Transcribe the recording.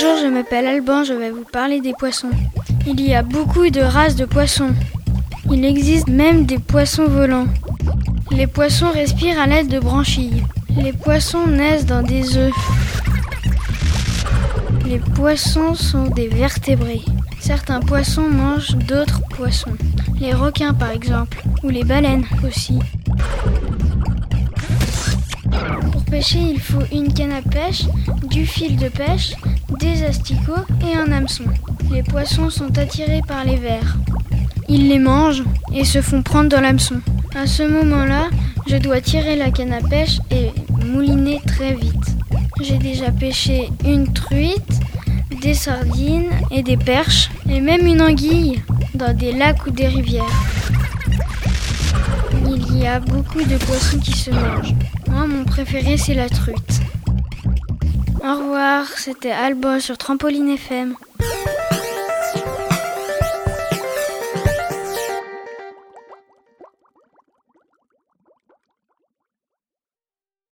Bonjour, je m'appelle Alban, je vais vous parler des poissons. Il y a beaucoup de races de poissons. Il existe même des poissons volants. Les poissons respirent à l'aide de branchilles. Les poissons naissent dans des œufs. Les poissons sont des vertébrés. Certains poissons mangent d'autres poissons. Les requins par exemple, ou les baleines aussi. Pour pêcher, il faut une canne à pêche, du fil de pêche, des asticots et un hameçon. Les poissons sont attirés par les vers. Ils les mangent et se font prendre dans l'hameçon. À ce moment-là, je dois tirer la canne à pêche et mouliner très vite. J'ai déjà pêché une truite, des sardines et des perches, et même une anguille dans des lacs ou des rivières. Il y a beaucoup de poissons qui se mangent. Moi, mon préféré, c'est la truite. Au revoir, c'était Alba sur Trampoline FM.